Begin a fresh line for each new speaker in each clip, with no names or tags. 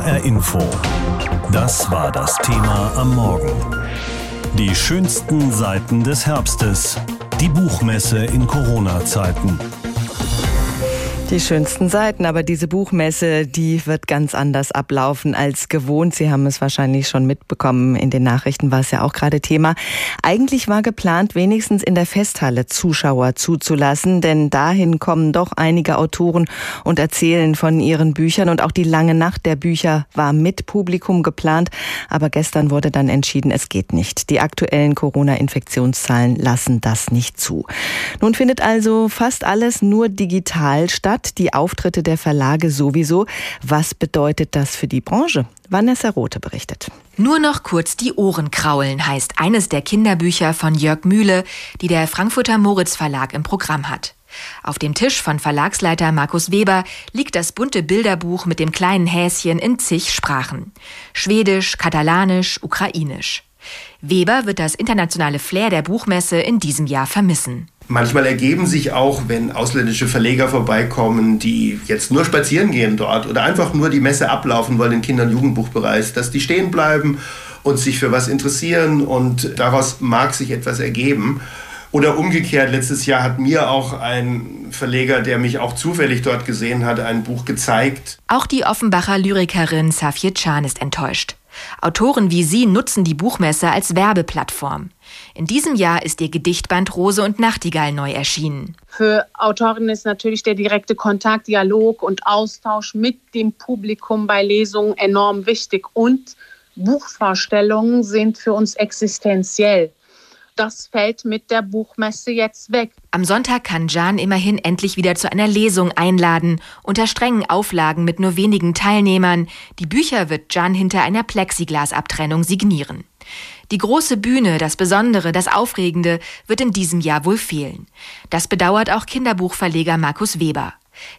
HR Info. Das war das Thema am Morgen. Die schönsten Seiten des Herbstes. Die Buchmesse in Corona-Zeiten.
Die schönsten Seiten, aber diese Buchmesse, die wird ganz anders ablaufen als gewohnt. Sie haben es wahrscheinlich schon mitbekommen. In den Nachrichten war es ja auch gerade Thema. Eigentlich war geplant, wenigstens in der Festhalle Zuschauer zuzulassen, denn dahin kommen doch einige Autoren und erzählen von ihren Büchern und auch die lange Nacht der Bücher war mit Publikum geplant. Aber gestern wurde dann entschieden, es geht nicht. Die aktuellen Corona-Infektionszahlen lassen das nicht zu. Nun findet also fast alles nur digital statt statt, die Auftritte der Verlage sowieso. Was bedeutet das für die Branche? Vanessa Rote berichtet.
Nur noch kurz die Ohren kraulen heißt eines der Kinderbücher von Jörg Mühle, die der Frankfurter Moritz Verlag im Programm hat. Auf dem Tisch von Verlagsleiter Markus Weber liegt das bunte Bilderbuch mit dem kleinen Häschen in zig Sprachen. Schwedisch, Katalanisch, Ukrainisch. Weber wird das internationale Flair der Buchmesse in diesem Jahr vermissen.
Manchmal ergeben sich auch, wenn ausländische Verleger vorbeikommen, die jetzt nur spazieren gehen dort oder einfach nur die Messe ablaufen wollen im Kinder- und Jugendbuchbereich, dass die stehen bleiben und sich für was interessieren und daraus mag sich etwas ergeben. Oder umgekehrt, letztes Jahr hat mir auch ein Verleger, der mich auch zufällig dort gesehen hat, ein Buch gezeigt.
Auch die Offenbacher Lyrikerin Safie Can ist enttäuscht. Autoren wie sie nutzen die Buchmesse als Werbeplattform. In diesem Jahr ist ihr Gedichtband Rose und Nachtigall neu erschienen.
Für Autorinnen ist natürlich der direkte Kontakt, Dialog und Austausch mit dem Publikum bei Lesungen enorm wichtig. Und Buchvorstellungen sind für uns existenziell das fällt mit der Buchmesse jetzt weg.
Am Sonntag kann Jan immerhin endlich wieder zu einer Lesung einladen, unter strengen Auflagen mit nur wenigen Teilnehmern. Die Bücher wird Jan hinter einer Plexiglasabtrennung signieren. Die große Bühne, das Besondere, das Aufregende wird in diesem Jahr wohl fehlen. Das bedauert auch Kinderbuchverleger Markus Weber.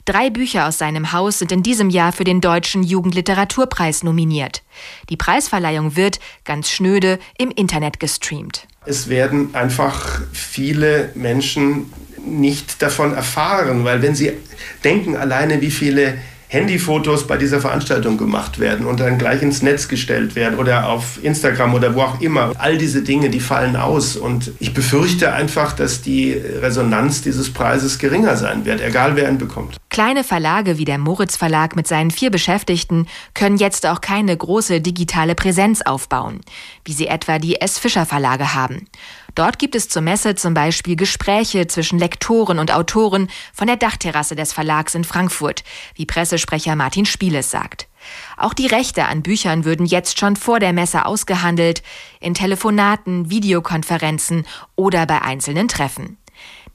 Drei Bücher aus seinem Haus sind in diesem Jahr für den Deutschen Jugendliteraturpreis nominiert. Die Preisverleihung wird, ganz schnöde, im Internet gestreamt.
Es werden einfach viele Menschen nicht davon erfahren, weil wenn sie denken alleine, wie viele Handyfotos bei dieser Veranstaltung gemacht werden und dann gleich ins Netz gestellt werden oder auf Instagram oder wo auch immer. All diese Dinge, die fallen aus und ich befürchte einfach, dass die Resonanz dieses Preises geringer sein wird, egal wer ihn bekommt.
Kleine Verlage wie der Moritz Verlag mit seinen vier Beschäftigten können jetzt auch keine große digitale Präsenz aufbauen, wie sie etwa die S. Fischer Verlage haben. Dort gibt es zur Messe zum Beispiel Gespräche zwischen Lektoren und Autoren von der Dachterrasse des Verlags in Frankfurt, wie Pressesprecher Martin Spieles sagt. Auch die Rechte an Büchern würden jetzt schon vor der Messe ausgehandelt, in Telefonaten, Videokonferenzen oder bei einzelnen Treffen.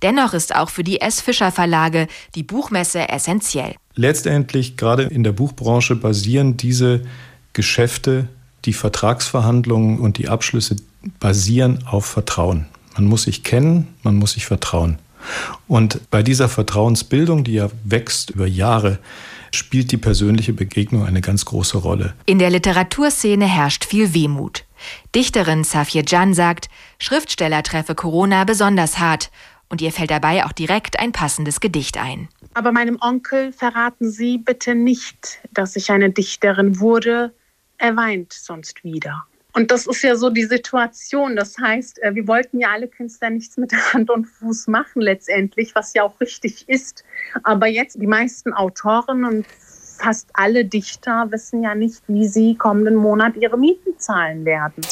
Dennoch ist auch für die S. Fischer Verlage die Buchmesse essentiell.
Letztendlich, gerade in der Buchbranche, basieren diese Geschäfte, die Vertragsverhandlungen und die Abschlüsse basieren auf Vertrauen. Man muss sich kennen, man muss sich vertrauen. Und bei dieser Vertrauensbildung, die ja wächst über Jahre, spielt die persönliche Begegnung eine ganz große Rolle.
In der Literaturszene herrscht viel Wehmut. Dichterin Safia Jan sagt, Schriftsteller treffe Corona besonders hart und ihr fällt dabei auch direkt ein passendes Gedicht ein.
Aber meinem Onkel verraten Sie bitte nicht, dass ich eine Dichterin wurde. Er weint sonst wieder. Und das ist ja so die Situation. Das heißt, äh, wir wollten ja alle Künstler nichts mit Hand und Fuß machen letztendlich, was ja auch richtig ist. Aber jetzt die meisten Autoren und fast alle Dichter wissen ja nicht, wie sie kommenden Monat ihre Mieten zahlen werden.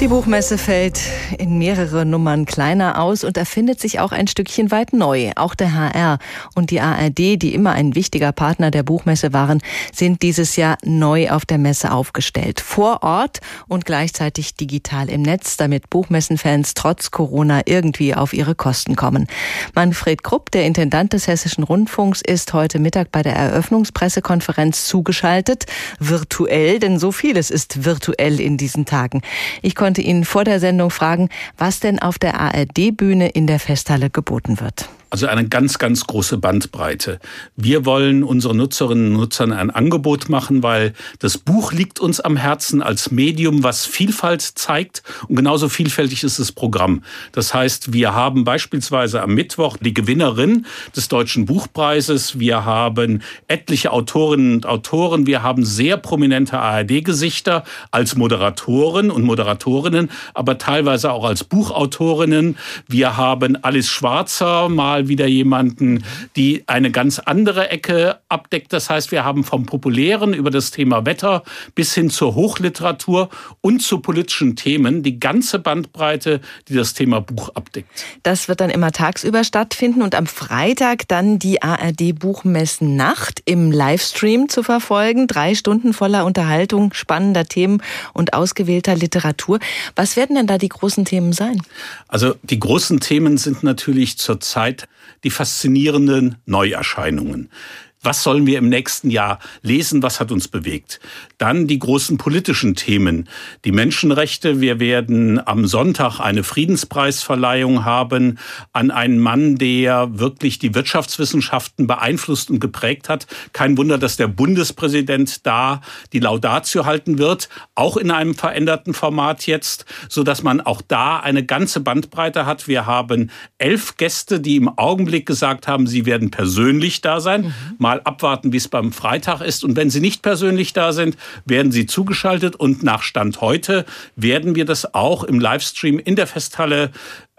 Die Buchmesse fällt in mehrere Nummern kleiner aus und erfindet sich auch ein Stückchen weit neu. Auch der HR und die ARD, die immer ein wichtiger Partner der Buchmesse waren, sind dieses Jahr neu auf der Messe aufgestellt. Vor Ort und gleichzeitig digital im Netz, damit Buchmessenfans trotz Corona irgendwie auf ihre Kosten kommen. Manfred Krupp, der Intendant des Hessischen Rundfunks, ist heute Mittag bei der Eröffnungspressekonferenz zugeschaltet, virtuell, denn so vieles ist virtuell in diesen Tagen. Ich konnte ihn vor der Sendung fragen, was denn auf der ARD-Bühne in der Festhalle geboten wird.
Also eine ganz, ganz große Bandbreite. Wir wollen unseren Nutzerinnen und Nutzern ein Angebot machen, weil das Buch liegt uns am Herzen als Medium, was Vielfalt zeigt. Und genauso vielfältig ist das Programm. Das heißt, wir haben beispielsweise am Mittwoch die Gewinnerin des Deutschen Buchpreises. Wir haben etliche Autorinnen und Autoren. Wir haben sehr prominente ARD-Gesichter als Moderatoren und Moderatorinnen, aber teilweise auch als Buchautorinnen. Wir haben Alice Schwarzer mal mal wieder jemanden, die eine ganz andere Ecke abdeckt. Das heißt, wir haben vom Populären über das Thema Wetter bis hin zur Hochliteratur und zu politischen Themen die ganze Bandbreite, die das Thema Buch abdeckt.
Das wird dann immer tagsüber stattfinden und am Freitag dann die ARD Buchmessen Nacht im Livestream zu verfolgen. Drei Stunden voller Unterhaltung, spannender Themen und ausgewählter Literatur. Was werden denn da die großen Themen sein?
Also die großen Themen sind natürlich zurzeit die faszinierenden Neuerscheinungen. Was sollen wir im nächsten Jahr lesen? Was hat uns bewegt? Dann die großen politischen Themen. Die Menschenrechte. Wir werden am Sonntag eine Friedenspreisverleihung haben an einen Mann, der wirklich die Wirtschaftswissenschaften beeinflusst und geprägt hat. Kein Wunder, dass der Bundespräsident da die Laudatio halten wird. Auch in einem veränderten Format jetzt, so dass man auch da eine ganze Bandbreite hat. Wir haben elf Gäste, die im Augenblick gesagt haben, sie werden persönlich da sein. Mhm mal abwarten, wie es beim Freitag ist. Und wenn Sie nicht persönlich da sind, werden Sie zugeschaltet. Und nach Stand heute werden wir das auch im Livestream in der Festhalle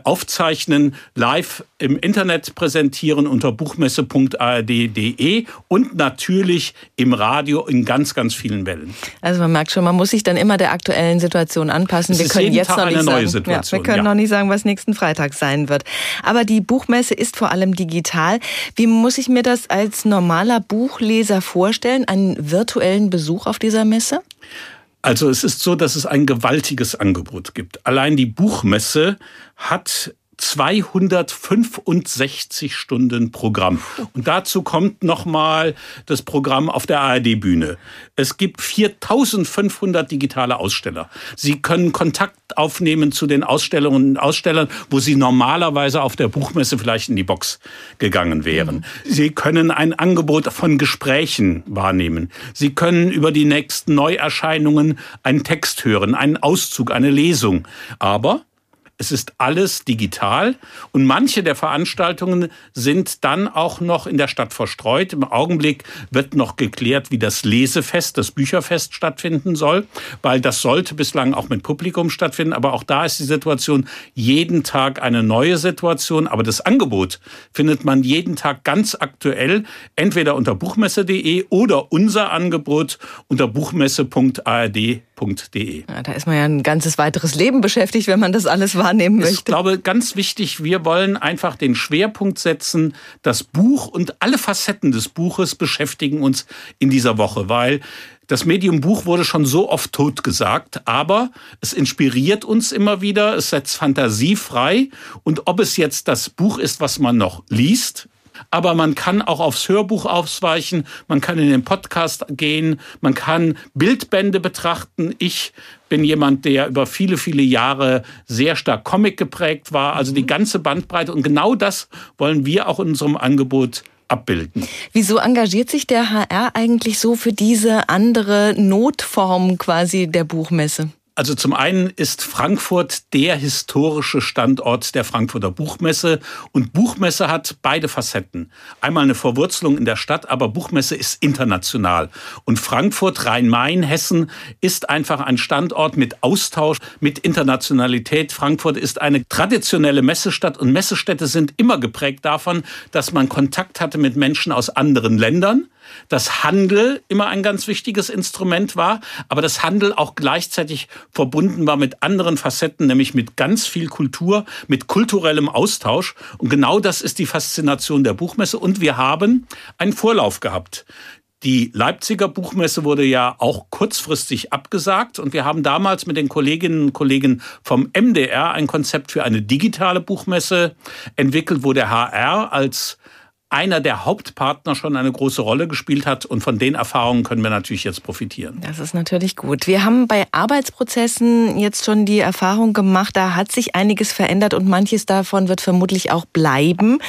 aufzeichnen, live im Internet präsentieren unter buchmesse.ard.de und natürlich im Radio in ganz, ganz vielen Wellen.
Also man merkt schon, man muss sich dann immer der aktuellen Situation anpassen.
Es wir können jetzt Tag noch nicht sagen, Situation,
ja, wir können ja. noch nicht sagen, was nächsten Freitag sein wird. Aber die Buchmesse ist vor allem digital. Wie muss ich mir das als normaler Buchleser vorstellen, einen virtuellen Besuch auf dieser Messe?
Also es ist so, dass es ein gewaltiges Angebot gibt. Allein die Buchmesse hat 265 Stunden Programm. Und dazu kommt nochmal das Programm auf der ARD-Bühne. Es gibt 4500 digitale Aussteller. Sie können Kontakt aufnehmen zu den Ausstellerinnen und Ausstellern, wo sie normalerweise auf der Buchmesse vielleicht in die Box gegangen wären. Mhm. Sie können ein Angebot von Gesprächen wahrnehmen. Sie können über die nächsten Neuerscheinungen einen Text hören, einen Auszug, eine Lesung. Aber es ist alles digital und manche der Veranstaltungen sind dann auch noch in der Stadt verstreut. Im Augenblick wird noch geklärt, wie das Lesefest, das Bücherfest stattfinden soll, weil das sollte bislang auch mit Publikum stattfinden. Aber auch da ist die Situation jeden Tag eine neue Situation. Aber das Angebot findet man jeden Tag ganz aktuell, entweder unter buchmesse.de oder unser Angebot unter buchmesse.ard.de.
Ja, da ist man ja ein ganzes weiteres Leben beschäftigt, wenn man das alles wahrnehmen möchte.
Ich glaube, ganz wichtig, wir wollen einfach den Schwerpunkt setzen, das Buch und alle Facetten des Buches beschäftigen uns in dieser Woche, weil das Medium Buch wurde schon so oft totgesagt, aber es inspiriert uns immer wieder, es setzt Fantasie frei und ob es jetzt das Buch ist, was man noch liest, aber man kann auch aufs Hörbuch ausweichen, man kann in den Podcast gehen, man kann Bildbände betrachten. Ich bin jemand, der über viele, viele Jahre sehr stark Comic geprägt war, also die mhm. ganze Bandbreite. Und genau das wollen wir auch in unserem Angebot abbilden.
Wieso engagiert sich der HR eigentlich so für diese andere Notform quasi der Buchmesse?
Also zum einen ist Frankfurt der historische Standort der Frankfurter Buchmesse und Buchmesse hat beide Facetten. Einmal eine Verwurzelung in der Stadt, aber Buchmesse ist international. Und Frankfurt, Rhein-Main, Hessen ist einfach ein Standort mit Austausch, mit Internationalität. Frankfurt ist eine traditionelle Messestadt und Messestädte sind immer geprägt davon, dass man Kontakt hatte mit Menschen aus anderen Ländern dass Handel immer ein ganz wichtiges Instrument war, aber dass Handel auch gleichzeitig verbunden war mit anderen Facetten, nämlich mit ganz viel Kultur, mit kulturellem Austausch. Und genau das ist die Faszination der Buchmesse. Und wir haben einen Vorlauf gehabt. Die Leipziger Buchmesse wurde ja auch kurzfristig abgesagt und wir haben damals mit den Kolleginnen und Kollegen vom MDR ein Konzept für eine digitale Buchmesse entwickelt, wo der HR als einer der Hauptpartner schon eine große Rolle gespielt hat. Und von den Erfahrungen können wir natürlich jetzt profitieren.
Das ist natürlich gut. Wir haben bei Arbeitsprozessen jetzt schon die Erfahrung gemacht, da hat sich einiges verändert und manches davon wird vermutlich auch bleiben,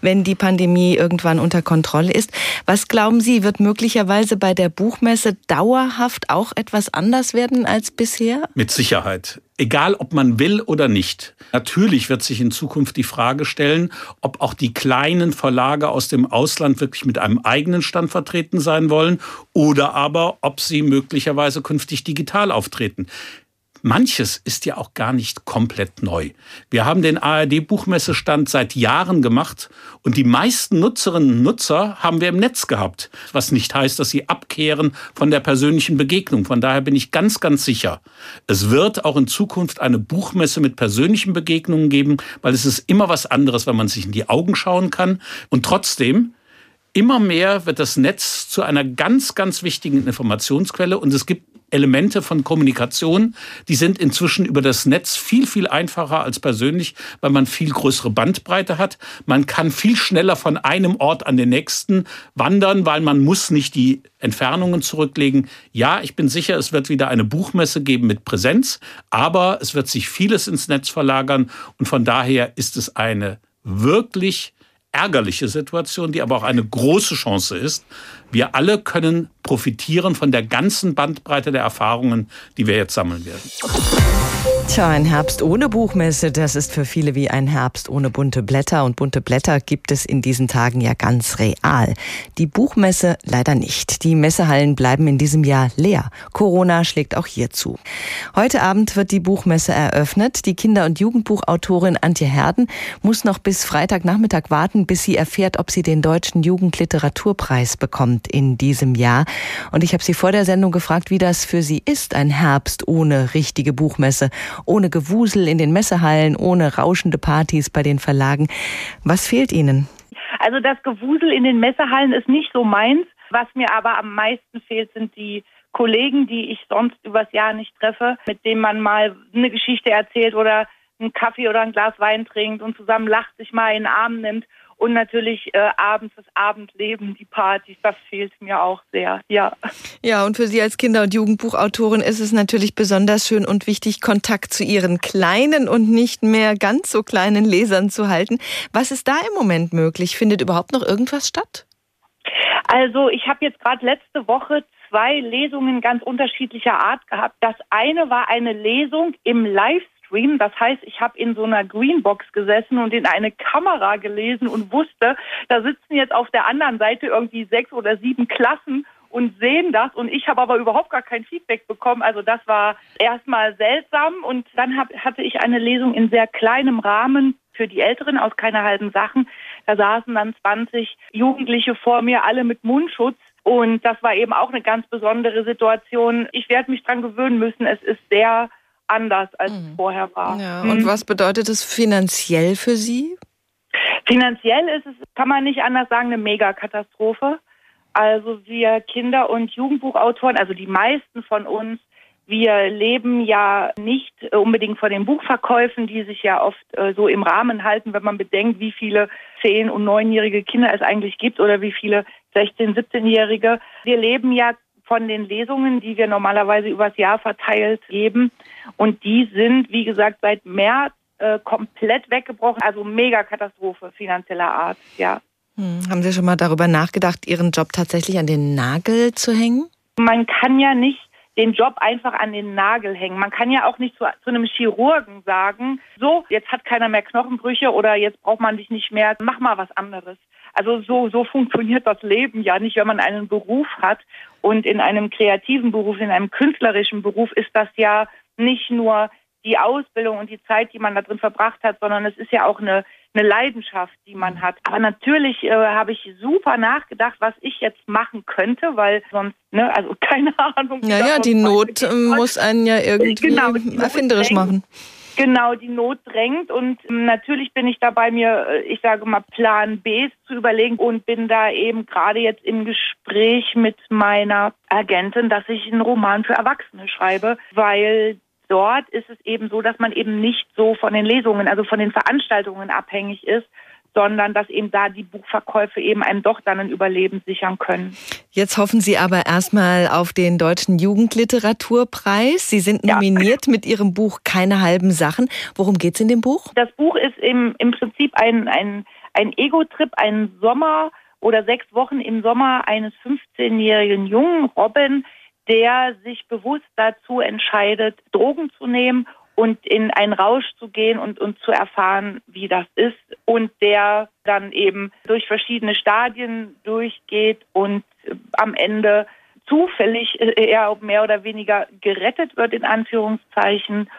wenn die Pandemie irgendwann unter Kontrolle ist. Was glauben Sie, wird möglicherweise bei der Buchmesse dauerhaft auch etwas anders werden als bisher?
Mit Sicherheit egal ob man will oder nicht. Natürlich wird sich in Zukunft die Frage stellen, ob auch die kleinen Verlage aus dem Ausland wirklich mit einem eigenen Stand vertreten sein wollen oder aber ob sie möglicherweise künftig digital auftreten. Manches ist ja auch gar nicht komplett neu. Wir haben den ARD-Buchmessestand seit Jahren gemacht und die meisten Nutzerinnen und Nutzer haben wir im Netz gehabt, was nicht heißt, dass sie abkehren von der persönlichen Begegnung. Von daher bin ich ganz, ganz sicher, es wird auch in Zukunft eine Buchmesse mit persönlichen Begegnungen geben, weil es ist immer was anderes, wenn man sich in die Augen schauen kann. Und trotzdem, immer mehr wird das Netz zu einer ganz, ganz wichtigen Informationsquelle und es gibt Elemente von Kommunikation, die sind inzwischen über das Netz viel, viel einfacher als persönlich, weil man viel größere Bandbreite hat. Man kann viel schneller von einem Ort an den nächsten wandern, weil man muss nicht die Entfernungen zurücklegen. Ja, ich bin sicher, es wird wieder eine Buchmesse geben mit Präsenz, aber es wird sich vieles ins Netz verlagern und von daher ist es eine wirklich ärgerliche Situation, die aber auch eine große Chance ist. Wir alle können profitieren von der ganzen Bandbreite der Erfahrungen, die wir jetzt sammeln werden.
Tja, ein Herbst ohne Buchmesse, das ist für viele wie ein Herbst ohne bunte Blätter. Und bunte Blätter gibt es in diesen Tagen ja ganz real. Die Buchmesse leider nicht. Die Messehallen bleiben in diesem Jahr leer. Corona schlägt auch hier zu. Heute Abend wird die Buchmesse eröffnet. Die Kinder- und Jugendbuchautorin Antje Herden muss noch bis Freitagnachmittag warten, bis sie erfährt, ob sie den Deutschen Jugendliteraturpreis bekommt in diesem Jahr. Und ich habe sie vor der Sendung gefragt, wie das für sie ist, ein Herbst ohne richtige Buchmesse ohne Gewusel in den Messehallen, ohne rauschende Partys bei den Verlagen. Was fehlt Ihnen?
Also das Gewusel in den Messehallen ist nicht so meins. Was mir aber am meisten fehlt, sind die Kollegen, die ich sonst übers Jahr nicht treffe, mit denen man mal eine Geschichte erzählt oder einen Kaffee oder ein Glas Wein trinkt und zusammen lacht, sich mal in den Arm nimmt und natürlich äh, abends das Abendleben, die Partys, das fehlt mir auch sehr, ja.
Ja, und für Sie als Kinder- und Jugendbuchautorin ist es natürlich besonders schön und wichtig, Kontakt zu Ihren kleinen und nicht mehr ganz so kleinen Lesern zu halten. Was ist da im Moment möglich? Findet überhaupt noch irgendwas statt?
Also ich habe jetzt gerade letzte Woche zwei Lesungen ganz unterschiedlicher Art gehabt. Das eine war eine Lesung im Livestream Stream. Das heißt, ich habe in so einer Greenbox gesessen und in eine Kamera gelesen und wusste, da sitzen jetzt auf der anderen Seite irgendwie sechs oder sieben Klassen und sehen das und ich habe aber überhaupt gar kein Feedback bekommen. Also das war erstmal seltsam und dann hab, hatte ich eine Lesung in sehr kleinem Rahmen für die Älteren aus keine halben Sachen. Da saßen dann 20 Jugendliche vor mir, alle mit Mundschutz. Und das war eben auch eine ganz besondere Situation. Ich werde mich dran gewöhnen müssen. Es ist sehr anders als mhm. vorher war.
Ja, und mhm. was bedeutet es finanziell für Sie?
Finanziell ist es, kann man nicht anders sagen, eine Megakatastrophe. Also wir Kinder- und Jugendbuchautoren, also die meisten von uns, wir leben ja nicht unbedingt von den Buchverkäufen, die sich ja oft äh, so im Rahmen halten, wenn man bedenkt, wie viele zehn- und neunjährige Kinder es eigentlich gibt oder wie viele 16-, 17-Jährige. Wir leben ja von den Lesungen, die wir normalerweise übers Jahr verteilt geben. Und die sind, wie gesagt, seit März äh, komplett weggebrochen. Also Megakatastrophe finanzieller Art, ja.
Hm. Haben Sie schon mal darüber nachgedacht, Ihren Job tatsächlich an den Nagel zu hängen?
Man kann ja nicht den Job einfach an den Nagel hängen. Man kann ja auch nicht zu, zu, einem Chirurgen sagen, so, jetzt hat keiner mehr Knochenbrüche oder jetzt braucht man dich nicht mehr, mach mal was anderes. Also so, so funktioniert das Leben ja nicht, wenn man einen Beruf hat. Und in einem kreativen Beruf, in einem künstlerischen Beruf ist das ja nicht nur die Ausbildung und die Zeit, die man da drin verbracht hat, sondern es ist ja auch eine, eine Leidenschaft, die man hat. Aber natürlich äh, habe ich super nachgedacht, was ich jetzt machen könnte, weil sonst, ne, also keine Ahnung.
Naja, die Not muss einen ja irgendwie genau, erfinderisch machen.
Genau, die Not drängt und ähm, natürlich bin ich dabei, mir, äh, ich sage mal, Plan B zu überlegen und bin da eben gerade jetzt im Gespräch mit meiner Agentin, dass ich einen Roman für Erwachsene schreibe, weil dort ist es eben so, dass man eben nicht so von den Lesungen, also von den Veranstaltungen abhängig ist, sondern dass eben da die Buchverkäufe eben einem doch dann ein Überleben sichern können.
Jetzt hoffen Sie aber erstmal auf den Deutschen Jugendliteraturpreis. Sie sind nominiert ja. mit Ihrem Buch Keine halben Sachen. Worum geht es in dem Buch?
Das Buch ist im, im Prinzip ein, ein, ein Ego-Trip, ein Sommer oder sechs Wochen im Sommer eines 15-jährigen Jungen, Robin, der sich bewusst dazu entscheidet, Drogen zu nehmen und in einen Rausch zu gehen und, und zu erfahren, wie das ist. Und der dann eben durch verschiedene Stadien durchgeht und am Ende zufällig eher mehr oder weniger gerettet wird in Anführungszeichen.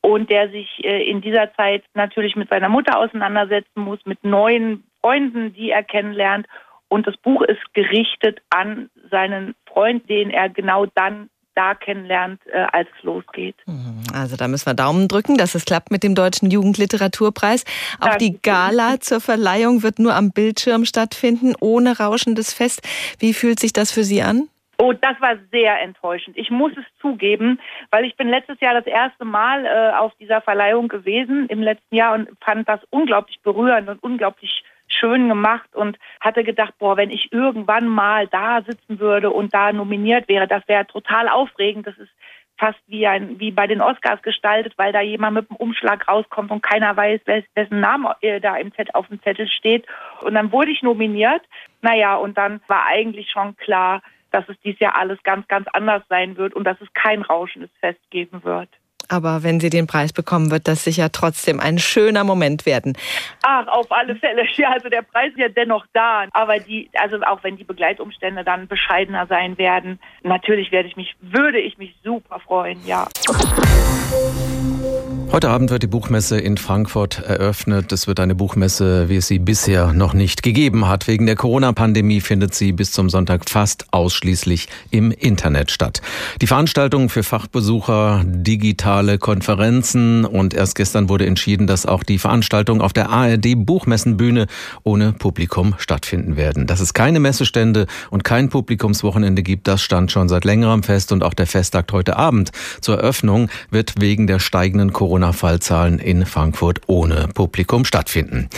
Und der sich äh, in dieser Zeit natürlich mit seiner Mutter auseinandersetzen muss, mit neuen Freunden, die er kennenlernt. Und das Buch ist gerichtet an seinen Freund, den er genau dann da kennenlernt, äh, als es losgeht.
Mhm. Also da müssen wir Daumen drücken, dass es klappt mit dem Deutschen Jugendliteraturpreis. Auch Danke. die Gala zur Verleihung wird nur am Bildschirm stattfinden, ohne rauschendes Fest. Wie fühlt sich das für Sie an?
Oh, das war sehr enttäuschend. Ich muss es zugeben, weil ich bin letztes Jahr das erste Mal äh, auf dieser Verleihung gewesen im letzten Jahr und fand das unglaublich berührend und unglaublich schön gemacht und hatte gedacht, boah, wenn ich irgendwann mal da sitzen würde und da nominiert wäre, das wäre total aufregend. Das ist fast wie ein wie bei den Oscars gestaltet, weil da jemand mit dem Umschlag rauskommt und keiner weiß, wessen Name äh, da im Zettel, auf dem Zettel steht. Und dann wurde ich nominiert. Naja, und dann war eigentlich schon klar, dass es dieses Jahr alles ganz, ganz anders sein wird und dass es kein rauschendes Fest geben wird.
Aber wenn Sie den Preis bekommen, wird das sicher trotzdem ein schöner Moment werden.
Ach, auf alle Fälle. Ja, also der Preis ist ja dennoch da. Aber die, also auch wenn die Begleitumstände dann bescheidener sein werden, natürlich werde ich mich, würde ich mich super freuen, ja.
Heute Abend wird die Buchmesse in Frankfurt eröffnet. Es wird eine Buchmesse, wie es sie bisher noch nicht gegeben hat. Wegen der Corona-Pandemie findet sie bis zum Sonntag fast ausschließlich im Internet statt. Die Veranstaltungen für Fachbesucher, digitale Konferenzen und erst gestern wurde entschieden, dass auch die Veranstaltungen auf der ARD Buchmessenbühne ohne Publikum stattfinden werden. Dass es keine Messestände und kein Publikumswochenende gibt, das stand schon seit längerem fest und auch der Festtag heute Abend zur Eröffnung wird wegen der steigenden Corona-Fallzahlen in Frankfurt ohne Publikum stattfinden.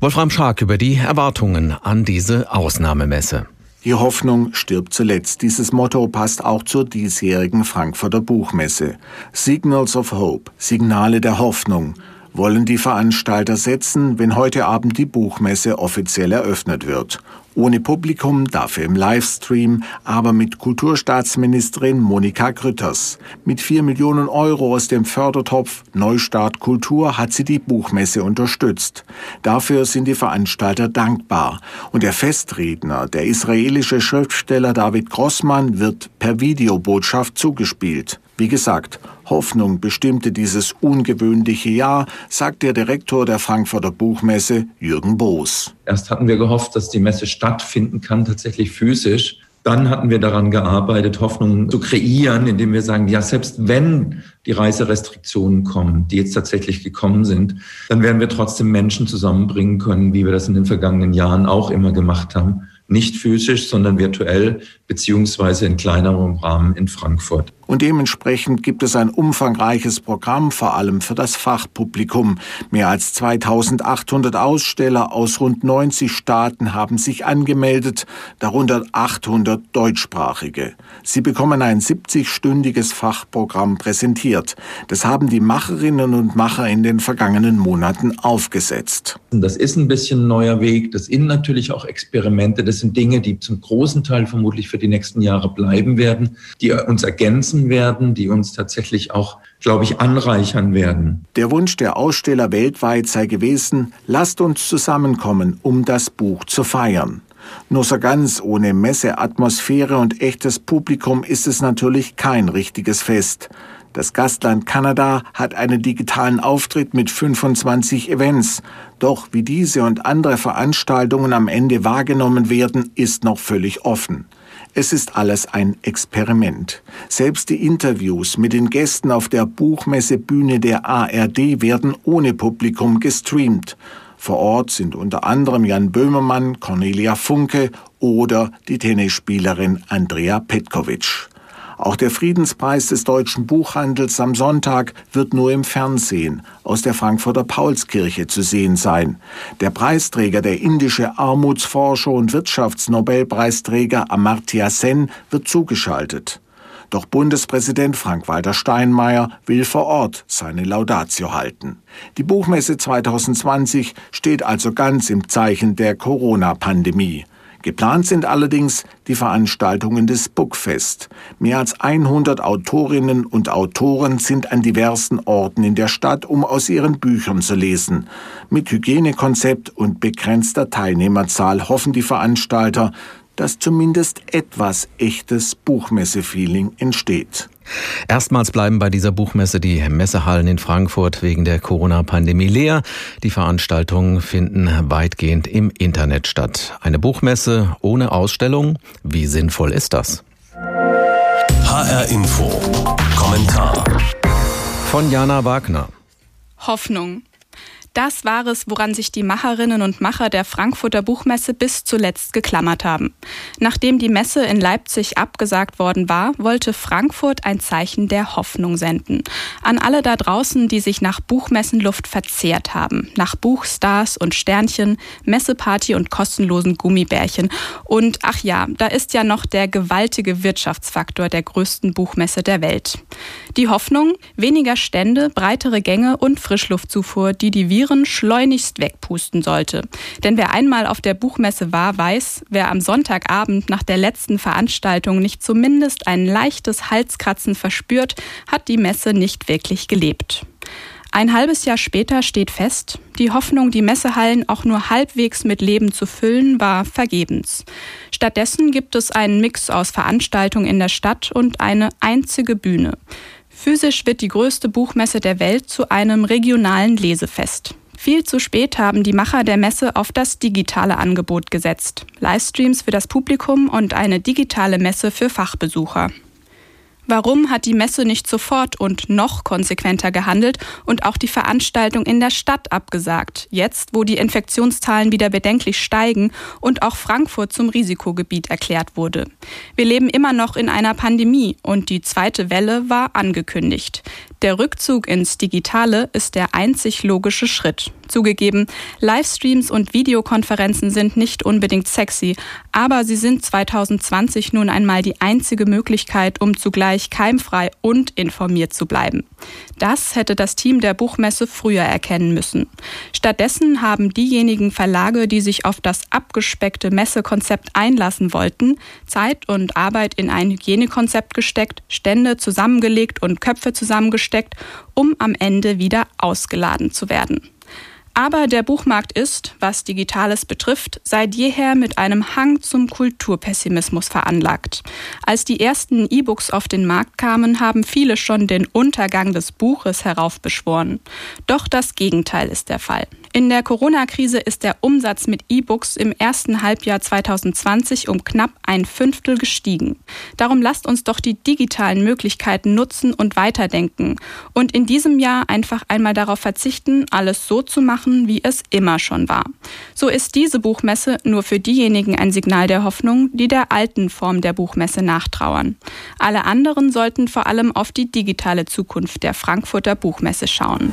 Wolfram Schark über die Erwartungen an diese Ausnahmemesse.
Die Hoffnung stirbt zuletzt. Dieses Motto passt auch zur diesjährigen Frankfurter Buchmesse. Signals of Hope, Signale der Hoffnung, wollen die Veranstalter setzen, wenn heute Abend die Buchmesse offiziell eröffnet wird. Ohne Publikum, dafür im Livestream, aber mit Kulturstaatsministerin Monika Grütters. Mit vier Millionen Euro aus dem Fördertopf Neustart Kultur hat sie die Buchmesse unterstützt. Dafür sind die Veranstalter dankbar. Und der Festredner, der israelische Schriftsteller David Grossmann, wird per Videobotschaft zugespielt. Wie gesagt, Hoffnung bestimmte dieses ungewöhnliche Jahr, sagt der Direktor der Frankfurter Buchmesse Jürgen Boos.
Erst hatten wir gehofft, dass die Messe stattfinden kann, tatsächlich physisch. Dann hatten wir daran gearbeitet, Hoffnung zu kreieren, indem wir sagen, ja, selbst wenn die Reiserestriktionen kommen, die jetzt tatsächlich gekommen sind, dann werden wir trotzdem Menschen zusammenbringen können, wie wir das in den vergangenen Jahren auch immer gemacht haben nicht physisch, sondern virtuell beziehungsweise in kleinerem Rahmen in Frankfurt.
Und dementsprechend gibt es ein umfangreiches Programm, vor allem für das Fachpublikum. Mehr als 2800 Aussteller aus rund 90 Staaten haben sich angemeldet, darunter 800 deutschsprachige. Sie bekommen ein 70-stündiges Fachprogramm präsentiert. Das haben die Macherinnen und Macher in den vergangenen Monaten aufgesetzt.
Das ist ein bisschen ein neuer Weg. Das sind natürlich auch Experimente. Das sind Dinge, die zum großen Teil vermutlich für die nächsten Jahre bleiben werden, die uns ergänzen werden, die uns tatsächlich auch, glaube ich, anreichern werden.
Der Wunsch der Aussteller weltweit sei gewesen, lasst uns zusammenkommen, um das Buch zu feiern. Nur so ganz ohne Messeatmosphäre und echtes Publikum ist es natürlich kein richtiges Fest. Das Gastland Kanada hat einen digitalen Auftritt mit 25 Events. Doch wie diese und andere Veranstaltungen am Ende wahrgenommen werden, ist noch völlig offen. Es ist alles ein Experiment. Selbst die Interviews mit den Gästen auf der Buchmessebühne der ARD werden ohne Publikum gestreamt. Vor Ort sind unter anderem Jan Böhmermann, Cornelia Funke oder die Tennisspielerin Andrea Petkovic. Auch der Friedenspreis des deutschen Buchhandels am Sonntag wird nur im Fernsehen aus der Frankfurter Paulskirche zu sehen sein. Der Preisträger, der indische Armutsforscher und Wirtschaftsnobelpreisträger Amartya Sen, wird zugeschaltet. Doch Bundespräsident Frank-Walter Steinmeier will vor Ort seine Laudatio halten. Die Buchmesse 2020 steht also ganz im Zeichen der Corona-Pandemie. Geplant sind allerdings die Veranstaltungen des Bookfest. Mehr als 100 Autorinnen und Autoren sind an diversen Orten in der Stadt, um aus ihren Büchern zu lesen. Mit Hygienekonzept und begrenzter Teilnehmerzahl hoffen die Veranstalter, dass zumindest etwas echtes Buchmesse-Feeling entsteht.
Erstmals bleiben bei dieser Buchmesse die Messehallen in Frankfurt wegen der Corona-Pandemie leer. Die Veranstaltungen finden weitgehend im Internet statt. Eine Buchmesse ohne Ausstellung, wie sinnvoll ist das?
HR Info. Kommentar.
Von Jana Wagner.
Hoffnung. Das war es, woran sich die Macherinnen und Macher der Frankfurter Buchmesse bis zuletzt geklammert haben. Nachdem die Messe in Leipzig abgesagt worden war, wollte Frankfurt ein Zeichen der Hoffnung senden. An alle da draußen, die sich nach Buchmessenluft verzehrt haben. Nach Buchstars und Sternchen, Messeparty und kostenlosen Gummibärchen. Und ach ja, da ist ja noch der gewaltige Wirtschaftsfaktor der größten Buchmesse der Welt. Die Hoffnung, weniger Stände, breitere Gänge und Frischluftzufuhr, die die Viren schleunigst wegpusten sollte. Denn wer einmal auf der Buchmesse war, weiß, wer am Sonntagabend nach der letzten Veranstaltung nicht zumindest ein leichtes Halskratzen verspürt, hat die Messe nicht wirklich gelebt. Ein halbes Jahr später steht fest, die Hoffnung, die Messehallen auch nur halbwegs mit Leben zu füllen, war vergebens. Stattdessen gibt es einen Mix aus Veranstaltungen in der Stadt und eine einzige Bühne. Physisch wird die größte Buchmesse der Welt zu einem regionalen Lesefest. Viel zu spät haben die Macher der Messe auf das digitale Angebot gesetzt. Livestreams für das Publikum und eine digitale Messe für Fachbesucher. Warum hat die Messe nicht sofort und noch konsequenter gehandelt und auch die Veranstaltung in der Stadt abgesagt, jetzt wo die Infektionszahlen wieder bedenklich steigen und auch Frankfurt zum Risikogebiet erklärt wurde? Wir leben immer noch in einer Pandemie und die zweite Welle war angekündigt. Der Rückzug ins Digitale ist der einzig logische Schritt. Zugegeben, Livestreams und Videokonferenzen sind nicht unbedingt sexy, aber sie sind 2020 nun einmal die einzige Möglichkeit, um zugleich keimfrei und informiert zu bleiben. Das hätte das Team der Buchmesse früher erkennen müssen. Stattdessen haben diejenigen Verlage, die sich auf das abgespeckte Messekonzept einlassen wollten, Zeit und Arbeit in ein Hygienekonzept gesteckt, Stände zusammengelegt und Köpfe zusammengesteckt, um am Ende wieder ausgeladen zu werden. Aber der Buchmarkt ist, was Digitales betrifft, seit jeher mit einem Hang zum Kulturpessimismus veranlagt. Als die ersten E-Books auf den Markt kamen, haben viele schon den Untergang des Buches heraufbeschworen. Doch das Gegenteil ist der Fall. In der Corona-Krise ist der Umsatz mit E-Books im ersten Halbjahr 2020 um knapp ein Fünftel gestiegen. Darum lasst uns doch die digitalen Möglichkeiten nutzen und weiterdenken und in diesem Jahr einfach einmal darauf verzichten, alles so zu machen, wie es immer schon war. So ist diese Buchmesse nur für diejenigen ein Signal der Hoffnung, die der alten Form der Buchmesse nachtrauern. Alle anderen sollten vor allem auf die digitale Zukunft der Frankfurter Buchmesse schauen.